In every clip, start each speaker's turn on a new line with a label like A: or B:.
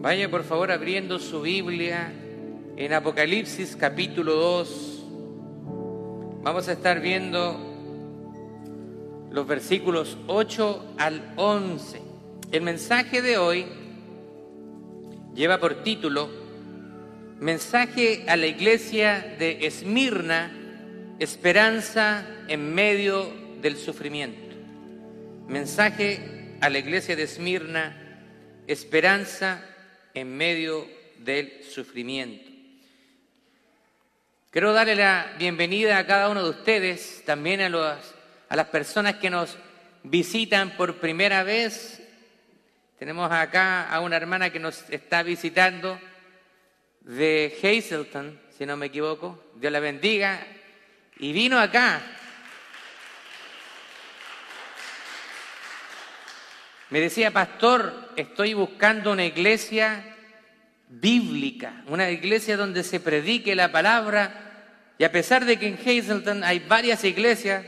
A: Vaya por favor abriendo su Biblia en Apocalipsis capítulo 2. Vamos a estar viendo los versículos 8 al 11. El mensaje de hoy lleva por título Mensaje a la iglesia de Esmirna, esperanza en medio del sufrimiento. Mensaje a la iglesia de Esmirna, esperanza en medio del sufrimiento. Quiero darle la bienvenida a cada uno de ustedes, también a, los, a las personas que nos visitan por primera vez. Tenemos acá a una hermana que nos está visitando de Hazelton, si no me equivoco. Dios la bendiga. Y vino acá. Me decía, pastor, estoy buscando una iglesia bíblica, una iglesia donde se predique la palabra. Y a pesar de que en Hazelton hay varias iglesias,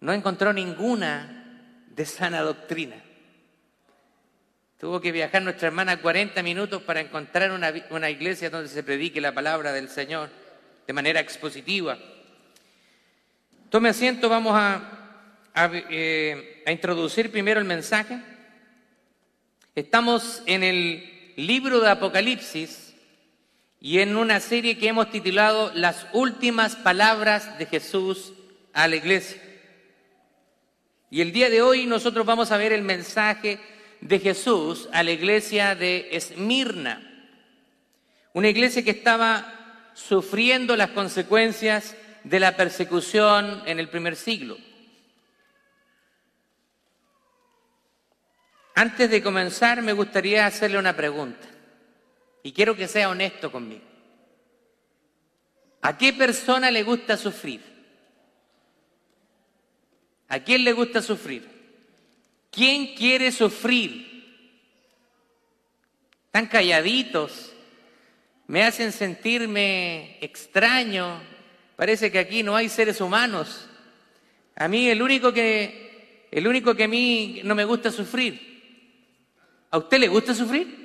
A: no encontró ninguna de sana doctrina. Tuvo que viajar nuestra hermana 40 minutos para encontrar una, iglesia donde se predique la palabra del Señor de manera expositiva. Tome asiento, vamos a, a, eh, a introducir primero el mensaje. Estamos en el libro de Apocalipsis y en una serie que hemos titulado Las últimas palabras de Jesús a la iglesia. Y el día de hoy nosotros vamos a ver el mensaje de Jesús a la iglesia de Esmirna, una iglesia que estaba sufriendo las consecuencias de la persecución en el primer siglo. Antes de comenzar me gustaría hacerle una pregunta y quiero que sea honesto conmigo. ¿A qué persona le gusta sufrir? ¿A quién le gusta sufrir? ¿Quién quiere sufrir? Tan calladitos, me hacen sentirme extraño. Parece que aquí no hay seres humanos. A mí el único que el único que a mí no me gusta sufrir. ¿A usted le gusta sufrir?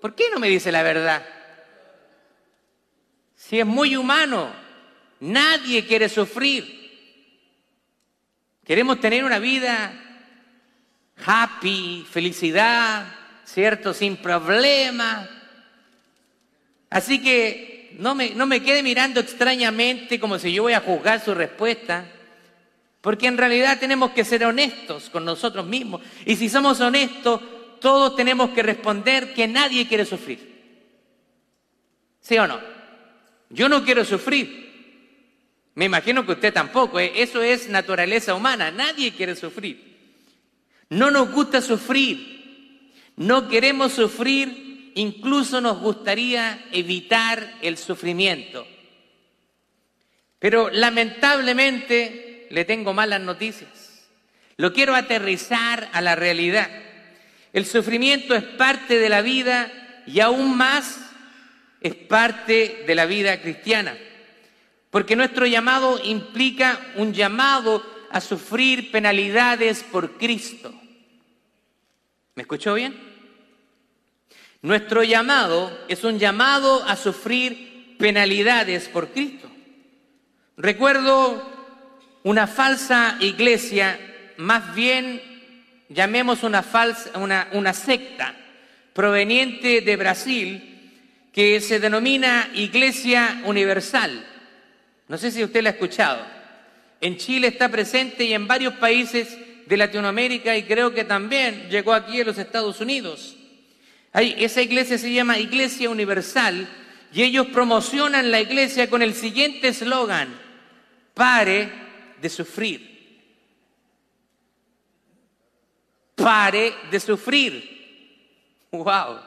A: ¿Por qué no me dice la verdad? Si es muy humano, nadie quiere sufrir. Queremos tener una vida happy, felicidad, ¿cierto? Sin problemas. Así que no me, no me quede mirando extrañamente como si yo voy a juzgar su respuesta, porque en realidad tenemos que ser honestos con nosotros mismos. Y si somos honestos, todos tenemos que responder que nadie quiere sufrir. ¿Sí o no? Yo no quiero sufrir. Me imagino que usted tampoco. ¿eh? Eso es naturaleza humana. Nadie quiere sufrir. No nos gusta sufrir. No queremos sufrir. Incluso nos gustaría evitar el sufrimiento. Pero lamentablemente le tengo malas noticias. Lo quiero aterrizar a la realidad. El sufrimiento es parte de la vida y aún más es parte de la vida cristiana. Porque nuestro llamado implica un llamado a sufrir penalidades por Cristo. ¿Me escuchó bien? Nuestro llamado es un llamado a sufrir penalidades por Cristo. Recuerdo una falsa iglesia, más bien llamemos una falsa, una, una secta proveniente de Brasil que se denomina Iglesia Universal. No sé si usted la ha escuchado. En Chile está presente y en varios países de Latinoamérica y creo que también llegó aquí a los Estados Unidos. Esa iglesia se llama Iglesia Universal y ellos promocionan la iglesia con el siguiente eslogan, pare de sufrir. Pare de sufrir. ¡Wow!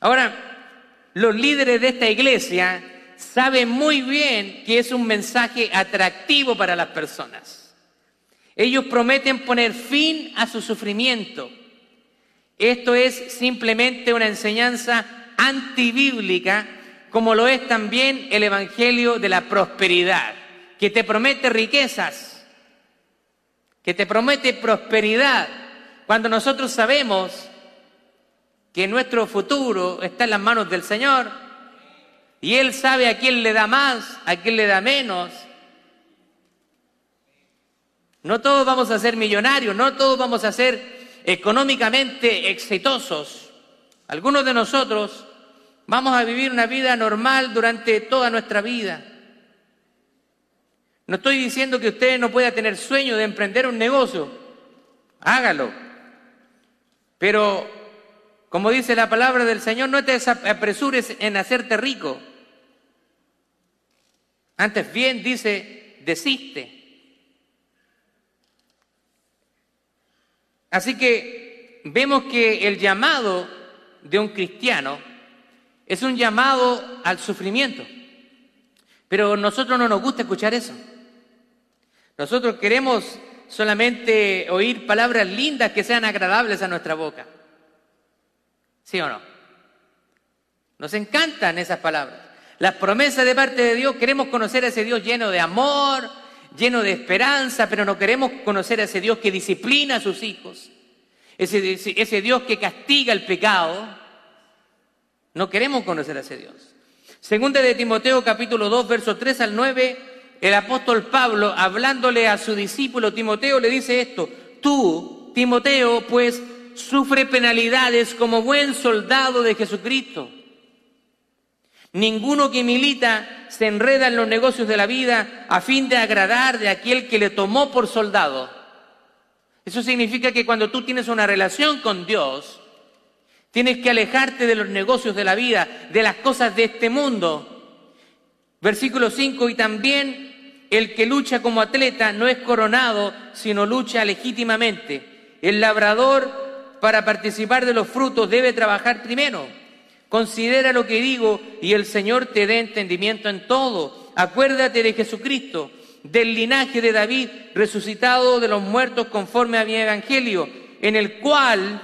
A: Ahora, los líderes de esta iglesia sabe muy bien que es un mensaje atractivo para las personas. Ellos prometen poner fin a su sufrimiento. Esto es simplemente una enseñanza antibíblica, como lo es también el Evangelio de la Prosperidad, que te promete riquezas, que te promete prosperidad, cuando nosotros sabemos que nuestro futuro está en las manos del Señor y Él sabe a quién le da más, a quién le da menos. No todos vamos a ser millonarios, no todos vamos a ser económicamente exitosos. Algunos de nosotros vamos a vivir una vida normal durante toda nuestra vida. No estoy diciendo que usted no pueda tener sueño de emprender un negocio. Hágalo. Pero, como dice la palabra del Señor, no te apresures en hacerte rico. Antes bien dice, desiste. Así que vemos que el llamado de un cristiano es un llamado al sufrimiento. Pero a nosotros no nos gusta escuchar eso. Nosotros queremos solamente oír palabras lindas que sean agradables a nuestra boca. ¿Sí o no? Nos encantan esas palabras. Las promesas de parte de Dios, queremos conocer a ese Dios lleno de amor, lleno de esperanza, pero no queremos conocer a ese Dios que disciplina a sus hijos, ese, Dios que castiga el pecado. No queremos conocer a ese Dios. Segunda de Timoteo capítulo 2, versos 3 al 9, el apóstol Pablo, hablándole a su discípulo Timoteo, le dice esto, tú, Timoteo, pues sufre penalidades como buen soldado de Jesucristo. Ninguno que milita se enreda en los negocios de la vida a fin de agradar de aquel que le tomó por soldado. Eso significa que cuando tú tienes una relación con Dios, tienes que alejarte de los negocios de la vida, de las cosas de este mundo. Versículo 5, y también el que lucha como atleta no es coronado, sino lucha legítimamente. El labrador, para participar de los frutos, debe trabajar primero Considera lo que digo y el Señor te dé entendimiento en todo. Acuérdate de Jesucristo, del linaje de David, resucitado de los muertos conforme a mi evangelio, en el cual,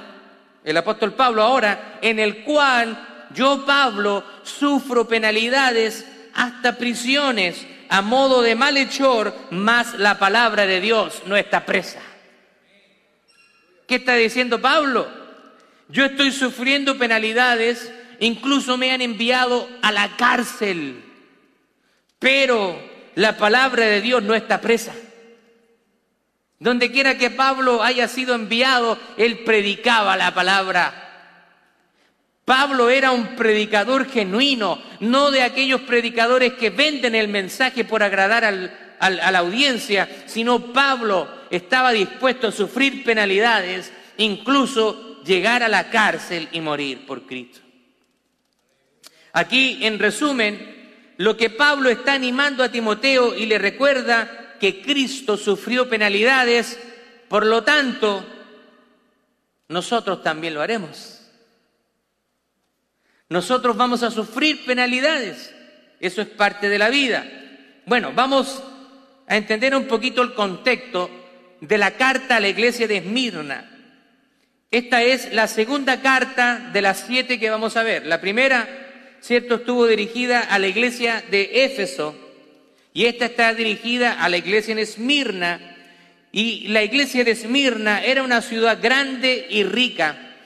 A: el apóstol Pablo ahora, en el cual yo, Pablo, sufro penalidades hasta prisiones a modo de malhechor, más la palabra de Dios no está presa. ¿Qué está diciendo Pablo? Yo estoy sufriendo penalidades incluso me han enviado a la cárcel, pero la palabra de Dios no está presa. Donde quiera que Pablo haya sido enviado, él predicaba la palabra. Pablo era un predicador genuino, no de aquellos predicadores que venden el mensaje por agradar a la audiencia, sino Pablo estaba dispuesto a sufrir penalidades, incluso llegar a la cárcel y morir por Cristo. Aquí, en resumen, lo que Pablo está animando a Timoteo y le recuerda que Cristo sufrió penalidades, por lo tanto, nosotros también lo haremos. Nosotros vamos a sufrir penalidades. Eso es parte de la vida. Bueno, vamos a entender un poquito el contexto de la carta a la iglesia de Esmirna. Esta es la segunda carta de las siete que vamos a ver. La primera ¿cierto? Estuvo dirigida a la iglesia de Éfeso y esta está dirigida a la iglesia en Esmirna. Y la iglesia de Esmirna era una ciudad grande y rica.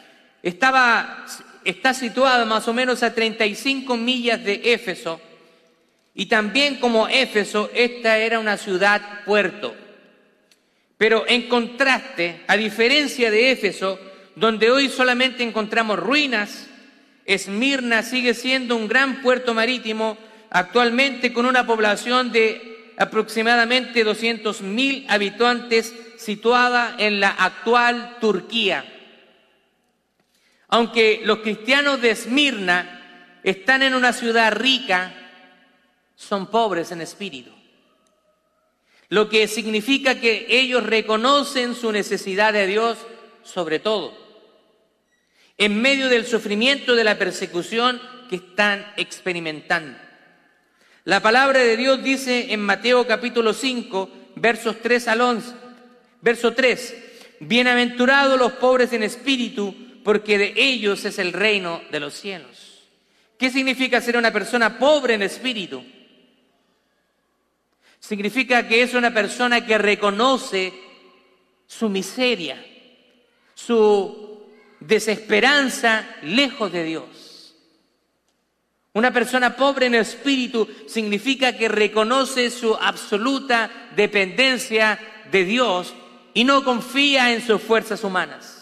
A: Estaba, está situada más o menos a 35 millas de Éfeso. Y también como Éfeso, esta era una ciudad puerto. Pero en contraste, a diferencia de Éfeso, donde hoy solamente encontramos ruinas, Esmirna sigue siendo un gran puerto marítimo, actualmente con una población de aproximadamente 200.000 habitantes situada en la actual Turquía. Aunque los cristianos de Esmirna están en una ciudad rica, son pobres en espíritu. Lo que significa que ellos reconocen su necesidad de Dios sobre todo en medio del sufrimiento de la persecución que están experimentando. La palabra de Dios dice en Mateo capítulo 5, versos 3 al 11, verso 3, Bienaventurados los pobres en espíritu, porque de ellos es el reino de los cielos. ¿Qué significa ser una persona pobre en espíritu? Significa que es una persona que reconoce su miseria, su desesperanza lejos de Dios. Una persona pobre en espíritu significa que reconoce su absoluta dependencia de Dios y no confía en sus fuerzas humanas.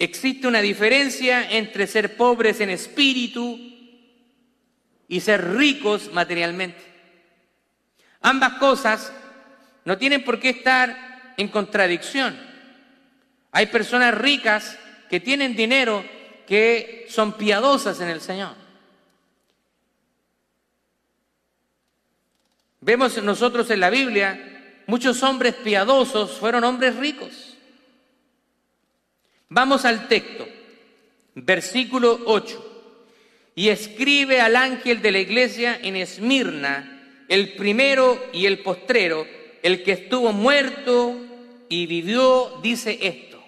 A: Existe una diferencia entre ser pobres en espíritu y ser ricos materialmente. Ambas cosas no tienen por qué estar en contradicción. Hay personas ricas que tienen dinero que son piadosas en el Señor. Vemos nosotros en la Biblia, muchos hombres piadosos fueron hombres ricos. Vamos al texto, versículo 8. Y escribe al ángel de la iglesia en Esmirna, el primero y el postrero, el que estuvo muerto y vivió, dice esto.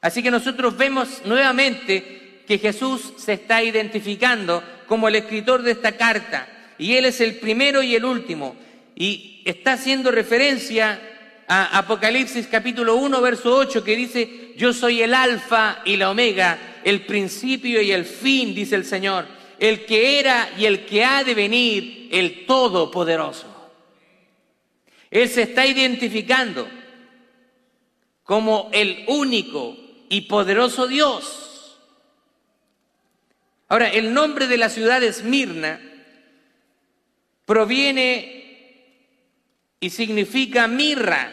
A: Así que nosotros vemos nuevamente que Jesús se está identificando como el escritor de esta carta y Él es el primero y el último. Y está haciendo referencia a Apocalipsis capítulo 1, verso 8, que dice, yo soy el alfa y la omega, el principio y el fin, dice el Señor, el que era y el que ha de venir, el todopoderoso. Él se está identificando como el único y poderoso Dios. Ahora, el nombre de la ciudad es Mirna proviene y significa mirra,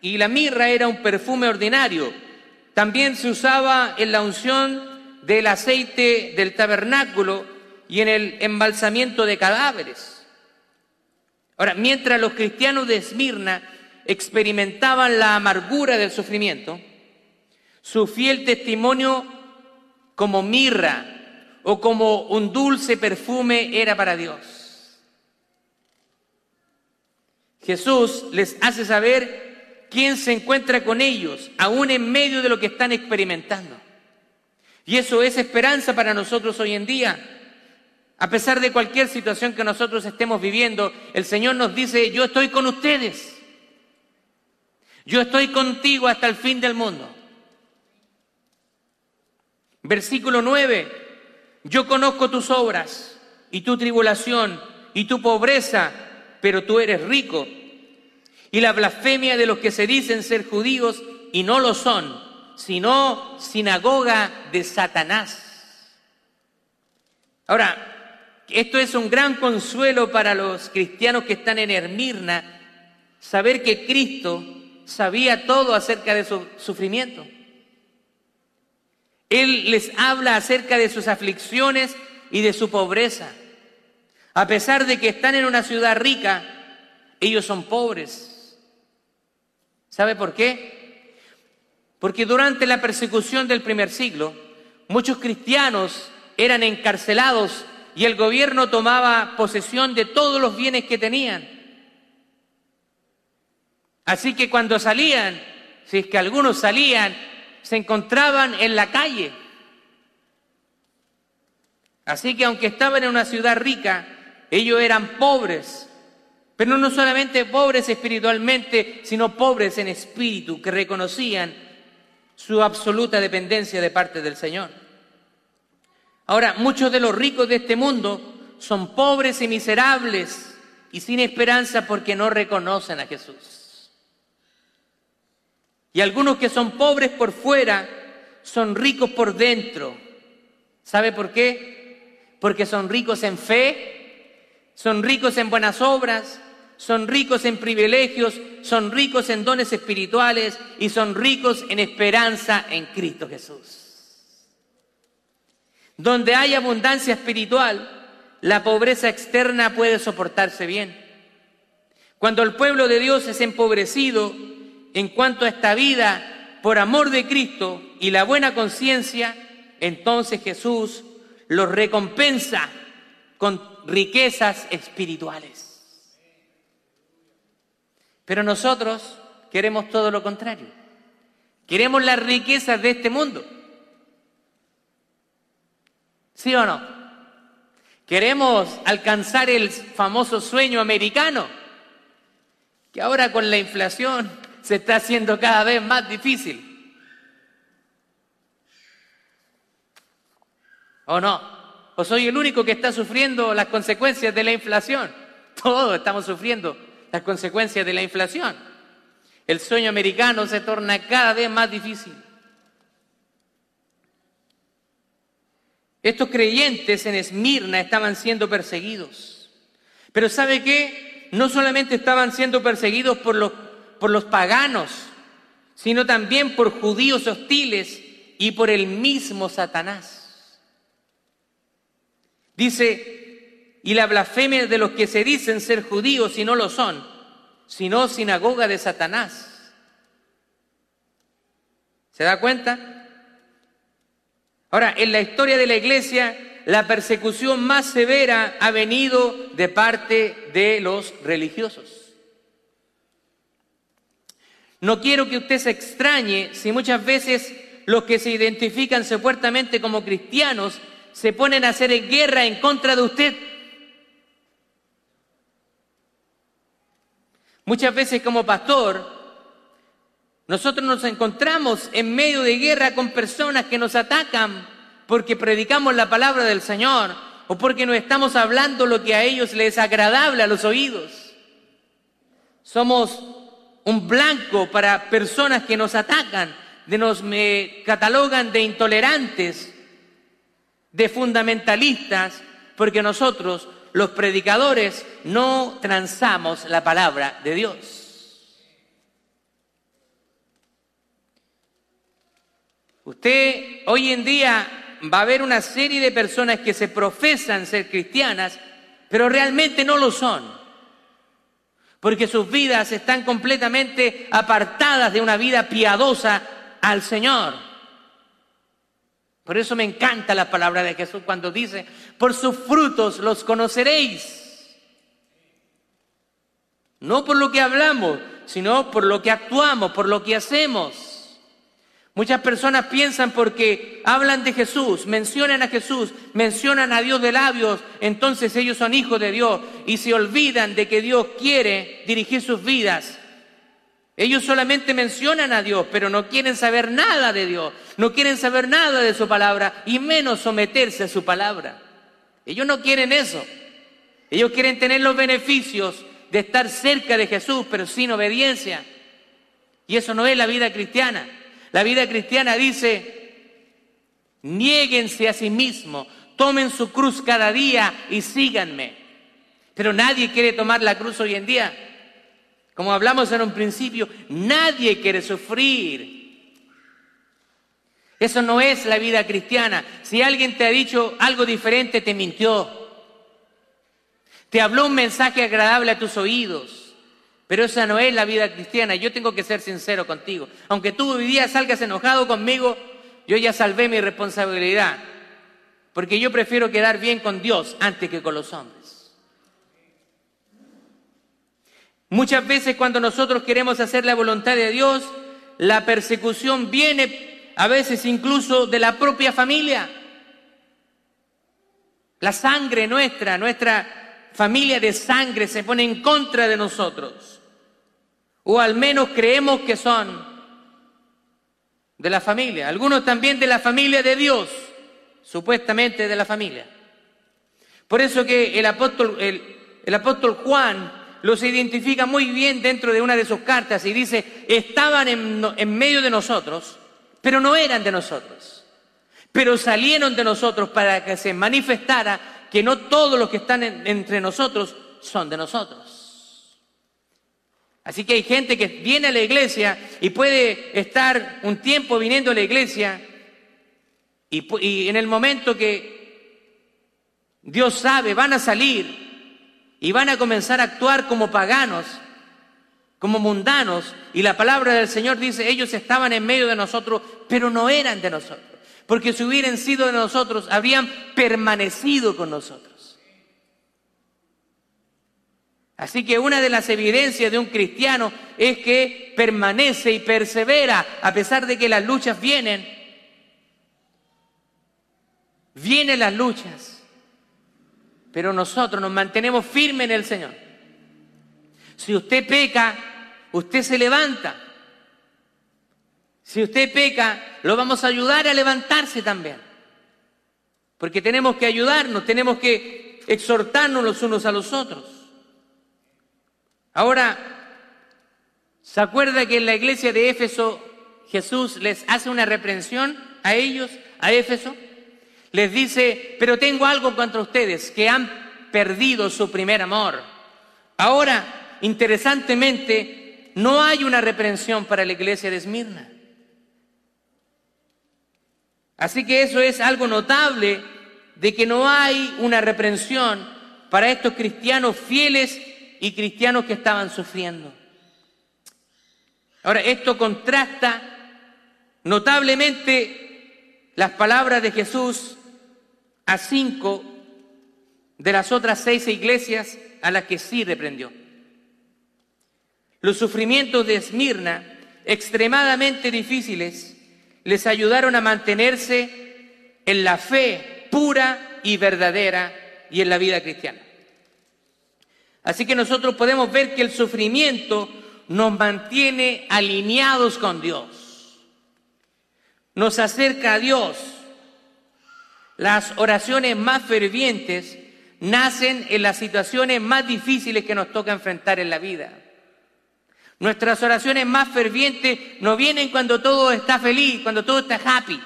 A: y la mirra era un perfume ordinario. También se usaba en la unción del aceite del tabernáculo y en el embalsamiento de cadáveres. Ahora, mientras los cristianos de Esmirna experimentaban la amargura del sufrimiento, su fiel testimonio como mirra o como un dulce perfume era para Dios. Jesús les hace saber quién se encuentra con ellos, aún en medio de lo que están experimentando. Y eso es esperanza para nosotros hoy en día. A pesar de cualquier situación que nosotros estemos viviendo, el Señor nos dice, yo estoy con ustedes. Yo estoy contigo hasta el fin del mundo. Versículo 9, yo conozco tus obras y tu tribulación y tu pobreza pero tú eres rico. Y la blasfemia de los que se dicen ser judíos y no lo son, sino sinagoga de Satanás. Ahora, esto es un gran consuelo para los cristianos que están en Hermirna, saber que Cristo sabía todo acerca de su sufrimiento. Él les habla acerca de sus aflicciones y de su pobreza. A pesar de que están en una ciudad rica, ellos son pobres. ¿Sabe por qué? Porque durante la persecución del primer siglo, muchos cristianos eran encarcelados y el gobierno tomaba posesión de todos los bienes que tenían. Así que cuando salían, si es que algunos salían, se encontraban en la calle. Así que aunque estaban en una ciudad rica, ellos eran pobres, pero no solamente pobres espiritualmente, sino pobres en espíritu, que reconocían su absoluta dependencia de parte del Señor. Ahora, muchos de los ricos de este mundo son pobres y miserables y sin esperanza porque no reconocen a Jesús. Y algunos que son pobres por fuera son ricos por dentro. ¿Sabe por qué? Porque son ricos en fe, son ricos en buenas obras, son ricos en privilegios, son ricos en dones espirituales y son ricos en esperanza en Cristo Jesús. Donde hay abundancia espiritual, la pobreza externa puede soportarse bien. Cuando el pueblo de Dios es empobrecido en cuanto a esta vida por amor de Cristo y la buena conciencia, entonces Jesús los recompensa con riquezas espirituales. Pero nosotros queremos todo lo contrario. Queremos las riquezas de este mundo. ¿Sí o no? Queremos alcanzar el famoso sueño americano, que ahora con la inflación se está haciendo cada vez más difícil. ¿O no? ¿O soy el único que está sufriendo las consecuencias de la inflación? Todos estamos sufriendo las consecuencias de la inflación. El sueño americano se torna cada vez más difícil. Estos creyentes en Esmirna estaban siendo perseguidos. Pero ¿sabe qué? No solamente estaban siendo perseguidos por los, por los paganos, sino también por judíos hostiles y por el mismo Satanás. Dice, y la blasfemia de los que se dicen ser judíos y no lo son, sino sinagoga de Satanás. ¿Se da cuenta? Ahora, en la historia de la iglesia, la persecución más severa ha venido de parte de los religiosos. No quiero que usted se extrañe si muchas veces los que se identifican supuestamente como cristianos se ponen a hacer guerra en contra de usted. Muchas veces como pastor, nosotros nos encontramos en medio de guerra con personas que nos atacan porque predicamos la palabra del Señor o porque no estamos hablando lo que a ellos les es agradable a los oídos. Somos un blanco para personas que nos atacan, de nos catalogan de intolerantes, de fundamentalistas, porque nosotros, los predicadores, no transamos la palabra de Dios. Usted hoy en día va a haber una serie de personas que se profesan ser cristianas, pero realmente no lo son, porque sus vidas están completamente apartadas de una vida piadosa al Señor. Por eso me encanta la palabra de Jesús cuando dice, por sus frutos los conoceréis. No por lo que hablamos, sino por lo que actuamos, por lo que hacemos. Muchas personas piensan porque hablan de Jesús, mencionan a Jesús, mencionan a Dios de labios, entonces ellos son hijos de Dios y se olvidan de que Dios quiere dirigir sus vidas. Ellos solamente mencionan a Dios, pero no quieren saber nada de Dios, no quieren saber nada de su palabra y menos someterse a su palabra. Ellos no quieren eso. Ellos quieren tener los beneficios de estar cerca de Jesús, pero sin obediencia. Y eso no es la vida cristiana. La vida cristiana dice, niéguense a sí mismos, tomen su cruz cada día y síganme. Pero nadie quiere tomar la cruz hoy en día. Como hablamos en un principio, nadie quiere sufrir. Eso no es la vida cristiana. Si alguien te ha dicho algo diferente, te mintió. Te habló un mensaje agradable a tus oídos. Pero esa no es la vida cristiana. Yo tengo que ser sincero contigo. Aunque tú hoy día salgas enojado conmigo, yo ya salvé mi responsabilidad. Porque yo prefiero quedar bien con Dios antes que con los hombres. Muchas veces cuando nosotros queremos hacer la voluntad de Dios, la persecución viene a veces incluso de la propia familia. La sangre nuestra, nuestra familia de sangre se pone en contra de nosotros o al menos creemos que son de la familia, algunos también de la familia de Dios, supuestamente de la familia. Por eso que el apóstol, el, apóstol Juan los identifica muy bien dentro de una de sus cartas y dice, estaban en, medio de nosotros, pero no eran de nosotros, pero salieron de nosotros para que se manifestara que no todos los que están entre nosotros son de nosotros. Así que hay gente que viene a la iglesia y puede estar un tiempo viniendo a la iglesia y, en el momento que Dios sabe van a salir y van a comenzar a actuar como paganos, como mundanos. Y la palabra del Señor dice, ellos estaban en medio de nosotros, pero no eran de nosotros. Porque si hubieran sido de nosotros, habrían permanecido con nosotros. Así que una de las evidencias de un cristiano es que permanece y persevera a pesar de que las luchas vienen. Vienen las luchas, pero nosotros nos mantenemos firmes en el Señor. Si usted peca, usted se levanta. Si usted peca, lo vamos a ayudar a levantarse también. Porque tenemos que ayudarnos, tenemos que exhortarnos los unos a los otros. Ahora, ¿se acuerda que en la iglesia de Éfeso Jesús les hace una reprensión a ellos, a Éfeso? Les dice, pero tengo algo contra ustedes, que han perdido su primer amor. Ahora, interesantemente, no hay una reprensión para la iglesia de Esmirna. Así que eso es algo notable de que no hay una reprensión para estos cristianos fieles y cristianos que estaban sufriendo. Ahora, esto contrasta notablemente las palabras de Jesús a cinco de las otras seis iglesias a las que sí reprendió. Los sufrimientos de Esmirna, extremadamente difíciles, les ayudaron a mantenerse en la fe pura y verdadera y en la vida cristiana. Así que nosotros podemos ver que el sufrimiento nos mantiene alineados con Dios, nos acerca a Dios. Las oraciones más fervientes nacen en las situaciones más difíciles que nos toca enfrentar en la vida. Nuestras oraciones más fervientes no vienen cuando todo está feliz, cuando todo está happy,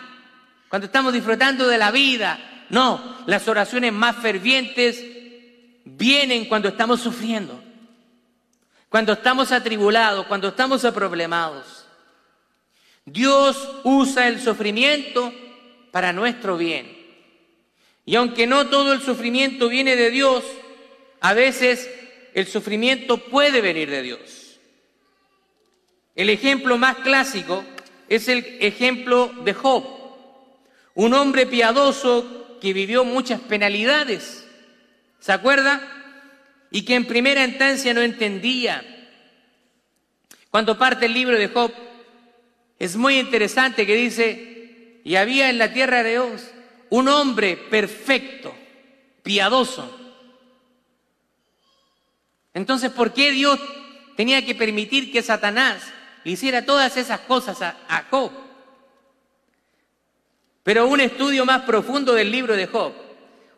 A: cuando estamos disfrutando de la vida. No, las oraciones más fervientes vienen cuando estamos sufriendo, cuando estamos atribulados, cuando estamos aproblemados. Dios usa el sufrimiento para nuestro bien. Y aunque no todo el sufrimiento viene de Dios, a veces el sufrimiento puede venir de Dios. El ejemplo más clásico es el ejemplo de Job, un hombre piadoso que vivió muchas penalidades. ¿Se acuerda? Y que en primera instancia no entendía. Cuando parte el libro de Job, es muy interesante que dice, y había en la tierra de Dios un hombre perfecto, piadoso. Entonces, ¿por qué Dios tenía que permitir que Satanás hiciera todas esas cosas a, a Job. Pero un estudio más profundo del libro de Job,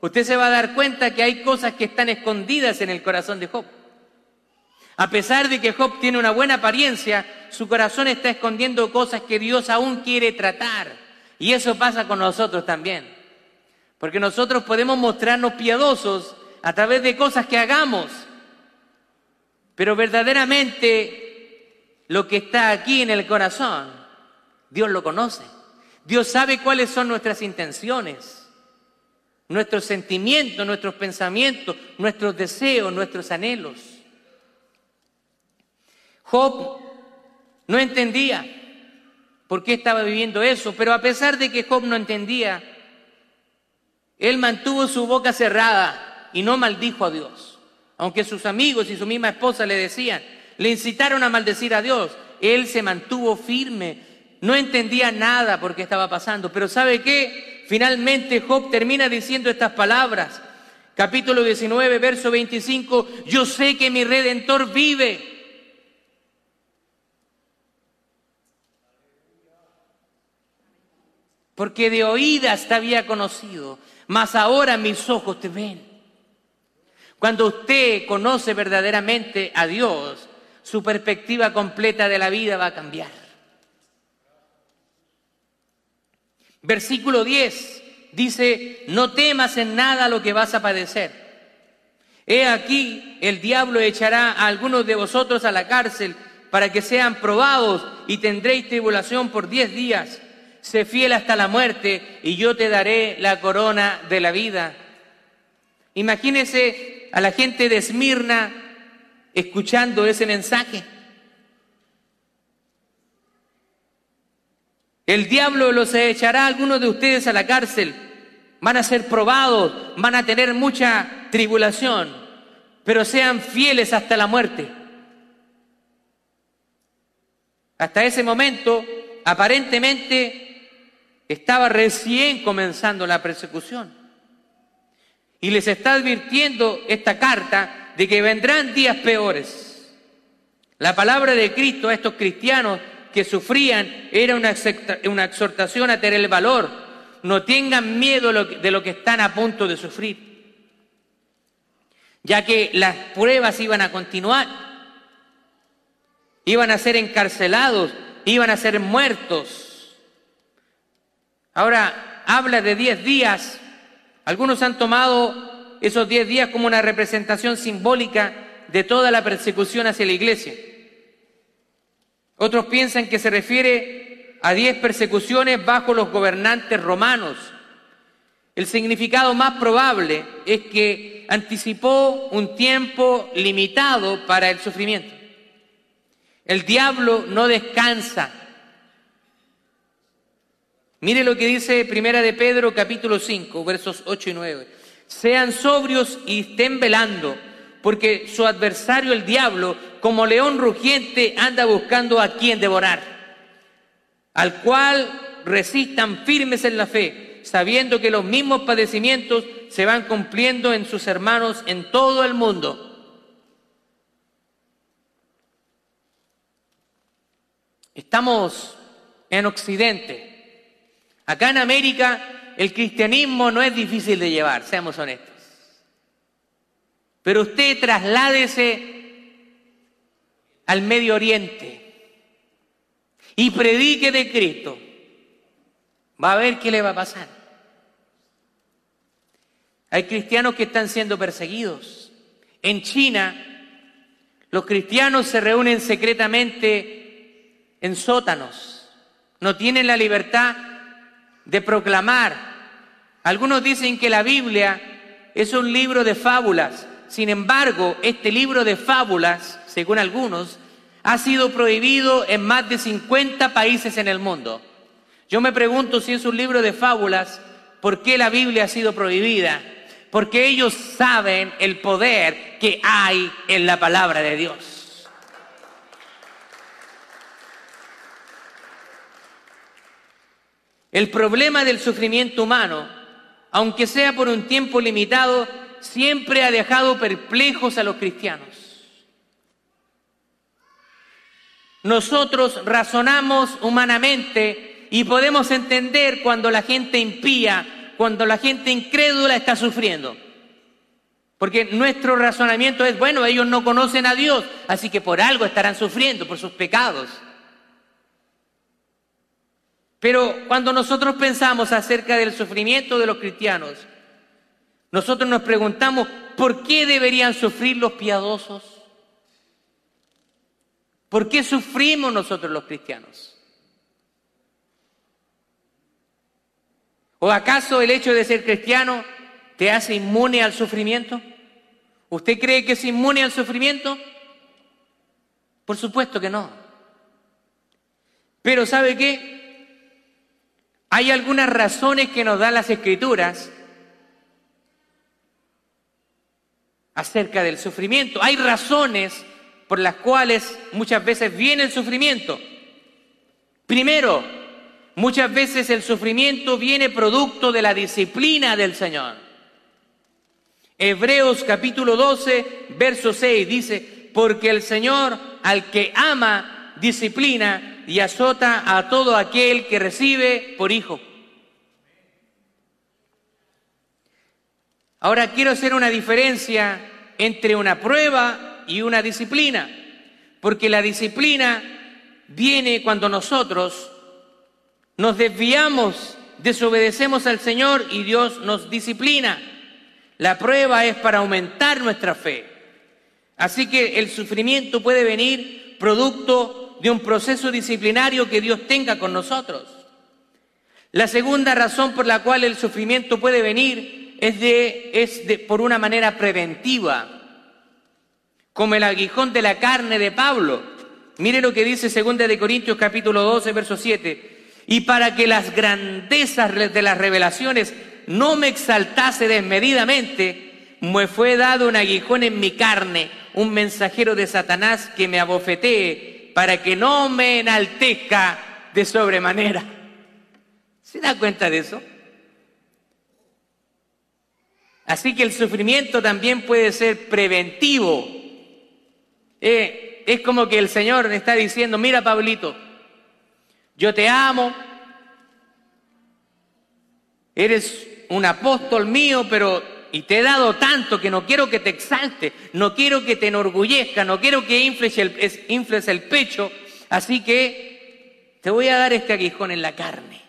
A: usted se va a dar cuenta que hay cosas que están escondidas en el corazón de Job. A pesar de que Job tiene una buena apariencia, su corazón está escondiendo cosas que Dios aún quiere tratar. Y eso pasa con nosotros también. Porque nosotros podemos mostrarnos piadosos a través de cosas que hagamos. Pero verdaderamente lo que está aquí en el corazón, Dios lo conoce. Dios sabe cuáles son nuestras intenciones, nuestros sentimientos, nuestros pensamientos, nuestros deseos, nuestros anhelos. Job no entendía por qué estaba viviendo eso, pero a pesar de que Job no entendía, él mantuvo su boca cerrada y no maldijo a Dios, aunque sus amigos y su misma esposa le decían, le incitaron a maldecir a Dios. Él se mantuvo firme, no entendía nada por qué estaba pasando, pero ¿sabe qué? Finalmente Job termina diciendo estas palabras. Capítulo 19, verso 25, yo sé que mi redentor vive. Porque de oídas te había conocido, mas ahora mis ojos te ven. Cuando usted conoce verdaderamente a Dios, su perspectiva completa de la vida va a cambiar. Versículo 10 dice, no temas en nada lo que vas a padecer. He aquí, el diablo echará a algunos de vosotros a la cárcel para que sean probados y tendréis tribulación por diez días. Sé fiel hasta la muerte y yo te daré la corona de la vida. Imagínese a la gente de Esmirna escuchando ese mensaje. El diablo los echará a algunos de ustedes a la cárcel. Van a ser probados, van a tener mucha tribulación, pero sean fieles hasta la muerte. Hasta ese momento, aparentemente, estaba recién comenzando la persecución. Y les está advirtiendo esta carta de que vendrán días peores. La palabra de Cristo a estos cristianos que sufrían era una, exhortación a tener el valor. No tengan miedo de lo que están a punto de sufrir ya que las pruebas iban a continuar, iban a ser encarcelados, iban a ser muertos. Ahora habla de diez días, algunos han tomado esos diez días como una representación simbólica de toda la persecución hacia la iglesia. Otros piensan que se refiere a diez persecuciones bajo los gobernantes romanos. El significado más probable es que anticipó un tiempo limitado para el sufrimiento. El diablo no descansa. Mire lo que dice Primera de Pedro capítulo 5, versos 8 y 9. Sean sobrios y estén velando, porque su adversario el diablo, como león rugiente, anda buscando a quien devorar, al cual resistan firmes en la fe sabiendo que los mismos padecimientos se van cumpliendo en sus hermanos en todo el mundo. Estamos en Occidente. Acá en América el cristianismo no es difícil de llevar, seamos honestos. Pero usted trasládese al Medio Oriente y predique de Cristo Va a ver qué le va a pasar. Hay cristianos que están siendo perseguidos. En China, los cristianos se reúnen secretamente en sótanos. No tienen la libertad de proclamar. Algunos dicen que la Biblia es un libro de fábulas. Sin embargo, este libro de fábulas, según algunos, ha sido prohibido en más de 50 países en el mundo. Yo me pregunto si es un libro de fábulas, ¿por qué la Biblia ha sido prohibida? Porque ellos saben el poder que hay en la palabra de Dios. El problema del sufrimiento humano, aunque sea por un tiempo limitado, siempre ha dejado perplejos a los cristianos. Nosotros razonamos humanamente y podemos entender cuando la gente impía, cuando la gente incrédula está sufriendo. Porque nuestro razonamiento es, bueno, ellos no conocen a Dios, así que por algo estarán sufriendo, por sus pecados. Pero cuando nosotros pensamos acerca del sufrimiento de los cristianos, nosotros nos preguntamos, ¿por qué deberían sufrir los piadosos? ¿Por qué sufrimos nosotros los cristianos? ¿O acaso el hecho de ser cristiano te hace inmune al sufrimiento? ¿Usted cree que es inmune al sufrimiento? Por supuesto que no. Pero ¿sabe qué? Hay algunas razones que nos dan las escrituras acerca del sufrimiento. Hay razones por las cuales muchas veces viene el sufrimiento. Primero, Muchas veces el sufrimiento viene producto de la disciplina del Señor. Hebreos capítulo 12, verso 6 dice, porque el Señor al que ama, disciplina y azota a todo aquel que recibe por hijo. Ahora quiero hacer una diferencia entre una prueba y una disciplina, porque la disciplina viene cuando nosotros nos desviamos, desobedecemos al Señor y Dios nos disciplina. La prueba es para aumentar nuestra fe. Así que el sufrimiento puede venir producto de un proceso disciplinario que Dios tenga con nosotros. La segunda razón por la cual el sufrimiento puede venir es, de, es de, por una manera preventiva, como el aguijón de la carne de Pablo. Mire lo que dice 2 de Corintios capítulo 12, verso 7 y para que las grandezas de las revelaciones no me exaltase desmedidamente, me fue dado un aguijón en mi carne, un mensajero de Satanás que me abofetee para que no me enaltezca de sobremanera. ¿Se da cuenta de eso? Así que el sufrimiento también puede ser preventivo. Eh, es como que el Señor está diciendo, mira Pablito, yo te amo, eres un apóstol mío, pero y te he dado tanto que no quiero que te exalte, no quiero que te enorgullezca, no quiero que infles el, el pecho, así que te voy a dar este aguijón en la carne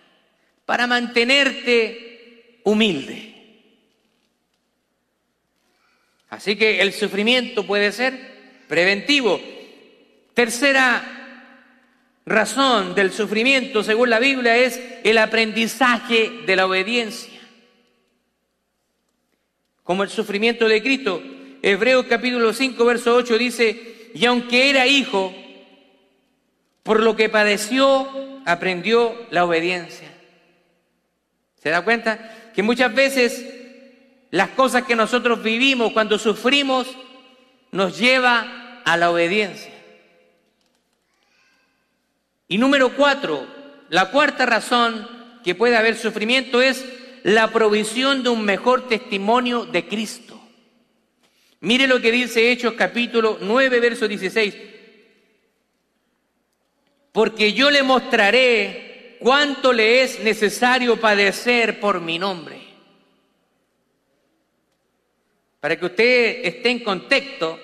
A: para mantenerte humilde. Así que el sufrimiento puede ser preventivo. Tercera razón del sufrimiento, según la Biblia, es el aprendizaje de la obediencia. Como el sufrimiento de Cristo. Hebreos capítulo 5, verso 8 dice, y aunque era hijo, por lo que padeció, aprendió la obediencia. ¿Se da cuenta? Que muchas veces las cosas que nosotros vivimos cuando sufrimos nos lleva a la obediencia. Y número cuatro, la cuarta razón que puede haber sufrimiento es la provisión de un mejor testimonio de Cristo. Mire lo que dice Hechos capítulo 9, verso 16. Porque yo le mostraré cuánto le es necesario padecer por mi nombre. Para que usted esté en contexto,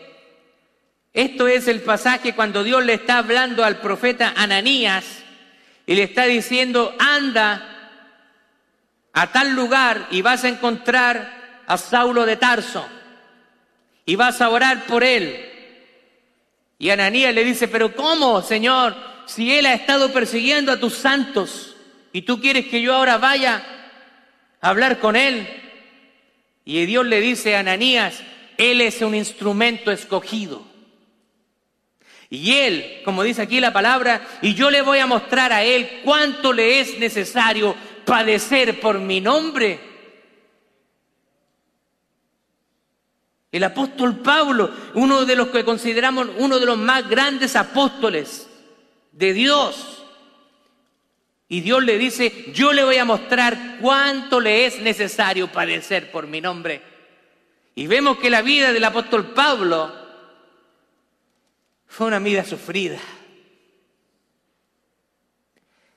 A: esto es el pasaje cuando Dios le está hablando al profeta Ananías y le está diciendo, anda a tal lugar y vas a encontrar a Saulo de Tarso y vas a orar por él. Y Ananías le dice, pero ¿cómo, Señor? Si él ha estado persiguiendo a tus santos y tú quieres que yo ahora vaya a hablar con él. Y Dios le dice a Ananías, él es un instrumento escogido. Y él, como dice aquí la palabra, y yo le voy a mostrar a él cuánto le es necesario padecer por mi nombre. El apóstol Pablo, uno de los que consideramos uno de los más grandes apóstoles de Dios. Y Dios le dice, yo le voy a mostrar cuánto le es necesario padecer por mi nombre. Y vemos que la vida del apóstol Pablo fue una vida sufrida.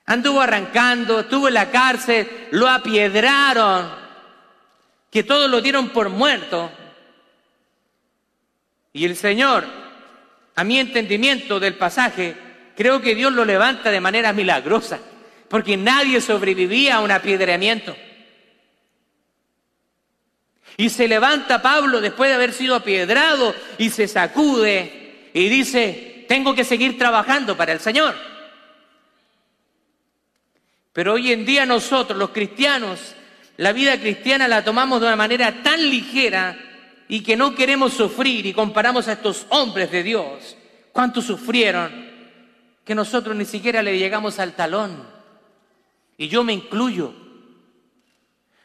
A: Anduvo arrancando, estuvo en la cárcel, lo apiedraron, que todos lo dieron por muerto. Y el Señor, a mi entendimiento del pasaje, creo que Dios lo levanta de manera milagrosa, porque nadie sobrevivía a un apiedramiento. Y se levanta Pablo después de haber sido apiedrado y se sacude y dice, tengo que seguir trabajando para el Señor. Pero hoy en día nosotros, los cristianos, la vida cristiana la tomamos de una manera tan ligera y que no queremos sufrir y comparamos a estos hombres de Dios, cuánto sufrieron, que nosotros ni siquiera le llegamos al talón. Y yo me incluyo.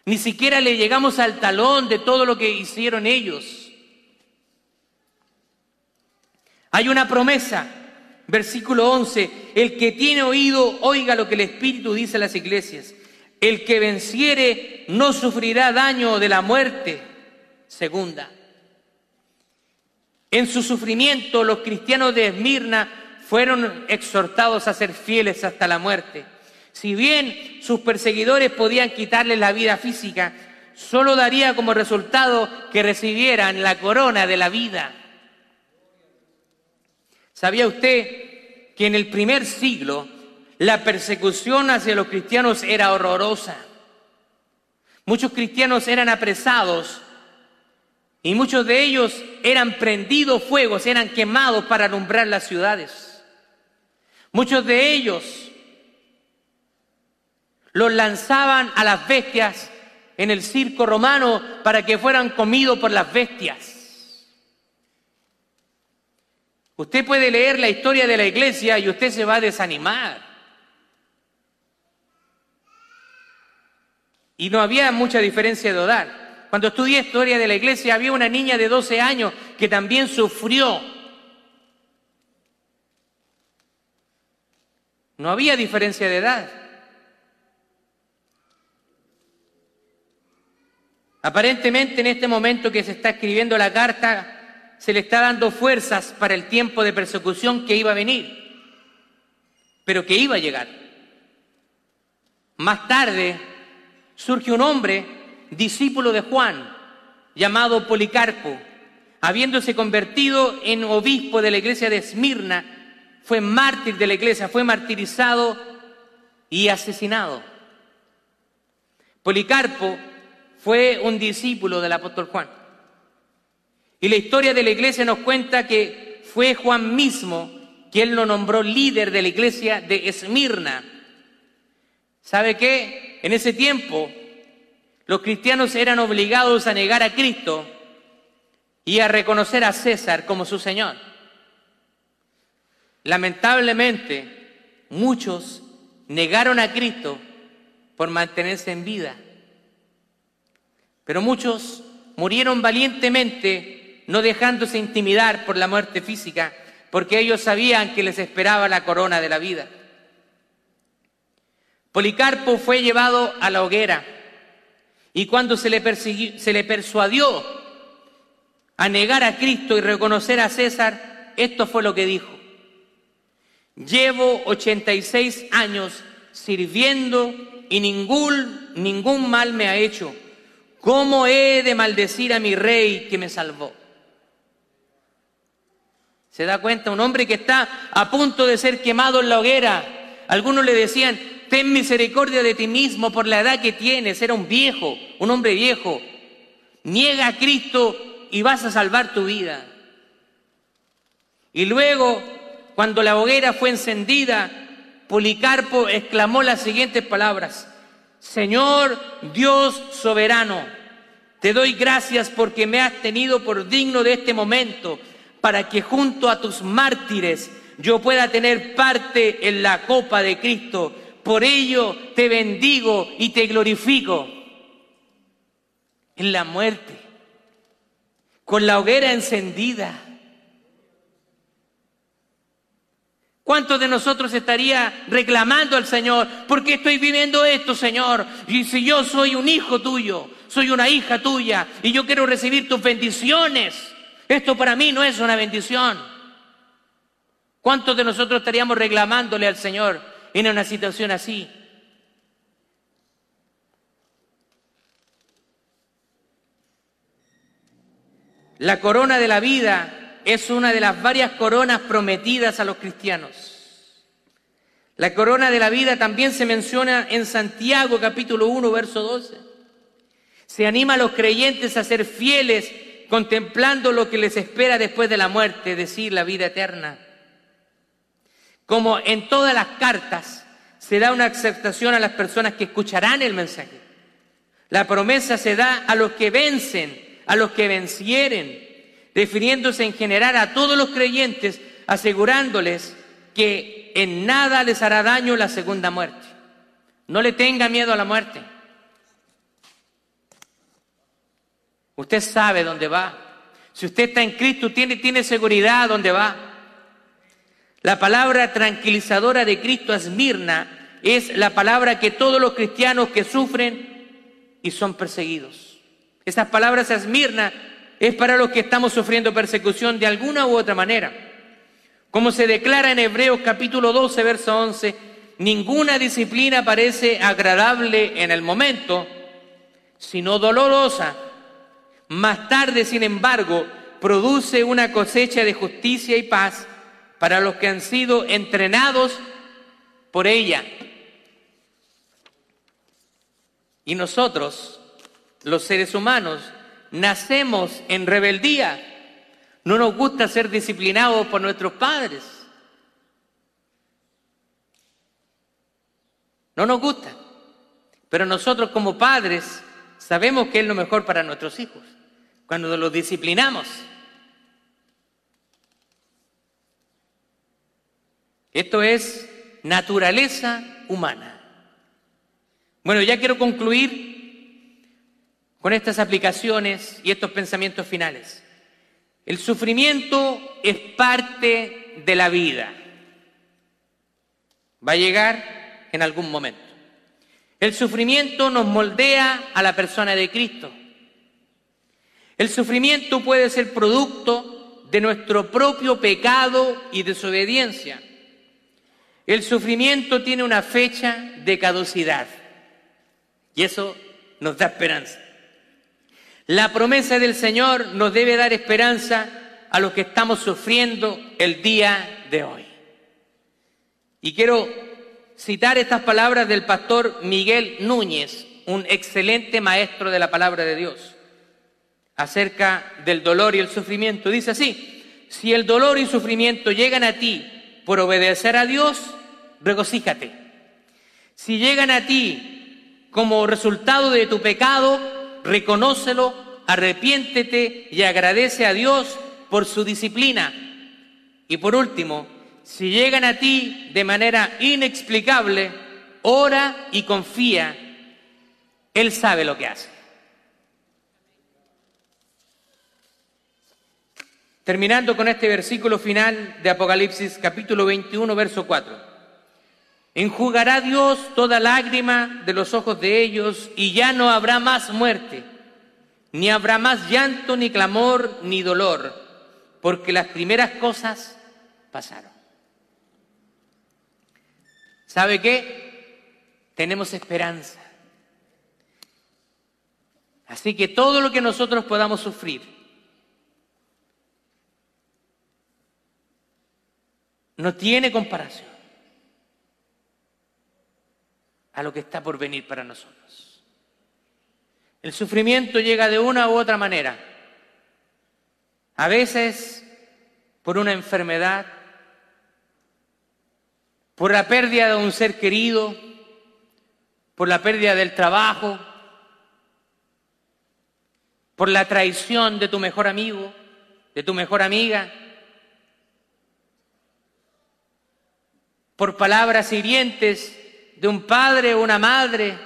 A: Ni siquiera le llegamos al talón de todo lo que hicieron ellos. Hay una promesa versículo 11, el que tiene oído, oiga lo que el Espíritu dice a las iglesias. El que venciere no sufrirá daño de la muerte. Segunda. En su sufrimiento los cristianos de Esmirna fueron exhortados a ser fieles hasta la muerte. Si bien sus perseguidores podían quitarles la vida física, solo daría como resultado que recibieran la corona de la vida. ¿Sabía usted que en el primer siglo la persecución hacia los cristianos era horrorosa? Muchos cristianos eran apresados y muchos de ellos eran prendidos fuegos, eran quemados para alumbrar las ciudades. Muchos de ellos los lanzaban a las bestias en el circo romano para que fueran comidos por las bestias. Usted puede leer la historia de la iglesia y usted se va a desanimar. Y no había mucha diferencia de edad. Cuando estudié historia de la iglesia había una niña de 12 años que también sufrió. No había diferencia de edad. Aparentemente en este momento que se está escribiendo la carta, se le está dando fuerzas para el tiempo de persecución que iba a venir, pero que iba a llegar. Más tarde surge un hombre, discípulo de Juan, llamado Policarpo, habiéndose convertido en obispo de la iglesia de Esmirna, fue mártir de la iglesia, fue martirizado y asesinado. Policarpo fue un discípulo del apóstol Juan. Y la historia de la iglesia nos cuenta que fue Juan mismo quien lo nombró líder de la iglesia de Esmirna. ¿Sabe qué? En ese tiempo los cristianos eran obligados a negar a Cristo y a reconocer a César como su Señor. Lamentablemente, muchos negaron a Cristo por mantenerse en vida. Pero muchos murieron valientemente, no dejándose intimidar por la muerte física, porque ellos sabían que les esperaba la corona de la vida. Policarpo fue llevado a la hoguera y cuando se le, se le persuadió a negar a Cristo y reconocer a César, esto fue lo que dijo. Llevo 86 años sirviendo y ningún, ningún mal me ha hecho. ¿Cómo he de maldecir a mi rey que me salvó? ¿Se da cuenta? Un hombre que está a punto de ser quemado en la hoguera. Algunos le decían, ten misericordia de ti mismo por la edad que tienes. Era un viejo, un hombre viejo. Niega a Cristo y vas a salvar tu vida. Y luego, cuando la hoguera fue encendida, Policarpo exclamó las siguientes palabras. Señor Dios soberano, te doy gracias porque me has tenido por digno de este momento, para que junto a tus mártires yo pueda tener parte en la copa de Cristo. Por ello te bendigo y te glorifico. En la muerte, con la hoguera encendida, ¿Cuántos de nosotros estaría reclamando al Señor? ¿Por qué estoy viviendo esto, Señor? Y si yo soy un hijo tuyo, soy una hija tuya y yo quiero recibir tus bendiciones, esto para mí no es una bendición. ¿Cuántos de nosotros estaríamos reclamándole al Señor en una situación así? La corona de la vida es una de las varias coronas prometidas a los cristianos. La corona de la vida también se menciona en Santiago capítulo 1, verso 12. Se anima a los creyentes a ser fieles contemplando lo que les espera después de la muerte, decir, la vida eterna. Como en todas las cartas, se da una aceptación a las personas que escucharán el mensaje. La promesa se da a los que vencen, a los que vencieren, refiriéndose en general a todos los creyentes, asegurándoles que en nada les hará daño la segunda muerte. No le tenga miedo a la muerte. Usted sabe dónde va. Si usted está en Cristo, tiene, tiene seguridad dónde va. La palabra tranquilizadora de Cristo a Esmirna es la palabra que todos los cristianos que sufren y son perseguidos. Esas palabras a Esmirna es para los que estamos sufriendo persecución de alguna u otra manera. Como se declara en Hebreos capítulo 12, verso 11, ninguna disciplina parece agradable en el momento, sino dolorosa. Más tarde, sin embargo, produce una cosecha de justicia y paz para los que han sido entrenados por ella. Y nosotros, los seres humanos, nacemos en rebeldía. No nos gusta ser disciplinados por nuestros padres. No nos gusta. Pero nosotros como padres sabemos que es lo mejor para nuestros hijos. Cuando los disciplinamos. Esto es naturaleza humana. Bueno, ya quiero concluir con estas aplicaciones y estos pensamientos finales. El sufrimiento es parte de la vida. Va a llegar en algún momento. El sufrimiento nos moldea a la persona de Cristo. El sufrimiento puede ser producto de nuestro propio pecado y desobediencia. El sufrimiento tiene una fecha de caducidad. Y eso nos da esperanza. La promesa del Señor nos debe dar esperanza a los que estamos sufriendo el día de hoy. Y quiero citar estas palabras del pastor Miguel Núñez, un excelente maestro de la palabra de Dios, acerca del dolor y el sufrimiento. Dice así, si el dolor y sufrimiento llegan a ti por obedecer a Dios, regocíjate. Si llegan a ti como resultado de tu pecado, reconócelo, arrepiéntete y agradece a Dios por su disciplina. Y por último, si llegan a ti de manera inexplicable, ora y confía. Él sabe lo que hace. Terminando con este versículo final de Apocalipsis capítulo 21, verso 4. Enjugará Dios toda lágrima de los ojos de ellos y ya no habrá más muerte, ni habrá más llanto, ni clamor, ni dolor, porque las primeras cosas pasaron. ¿Sabe qué? Tenemos esperanza. Así que todo lo que nosotros podamos sufrir, no tiene comparación a lo que está por venir para nosotros. El sufrimiento llega de una u otra manera. A veces por una enfermedad, por la pérdida de un ser querido, por la pérdida del trabajo, por la traición de tu mejor amigo, de tu mejor amiga, por palabras hirientes de un padre o una madre.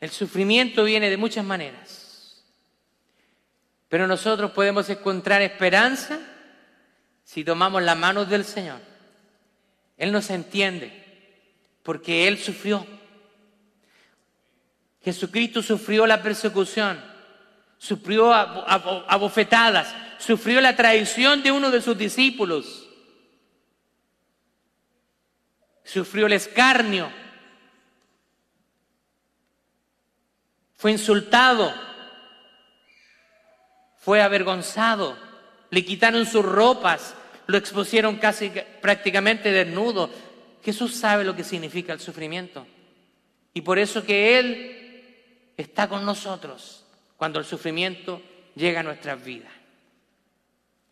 A: El sufrimiento viene de muchas maneras, pero nosotros podemos encontrar esperanza si tomamos las manos del Señor. Él nos entiende porque Él sufrió. Jesucristo sufrió la persecución, sufrió abofetadas, sufrió la traición de uno de sus discípulos, sufrió el escarnio, fue insultado, fue avergonzado, le quitaron sus ropas, lo expusieron casi prácticamente desnudo. Jesús sabe lo que significa el sufrimiento. Y por eso que Él está con nosotros cuando el sufrimiento llega a nuestras vidas.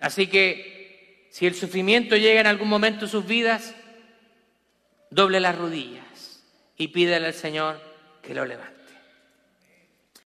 A: Así que si el sufrimiento llega en algún momento a sus vidas, doble las rodillas y pídele al Señor que lo levante.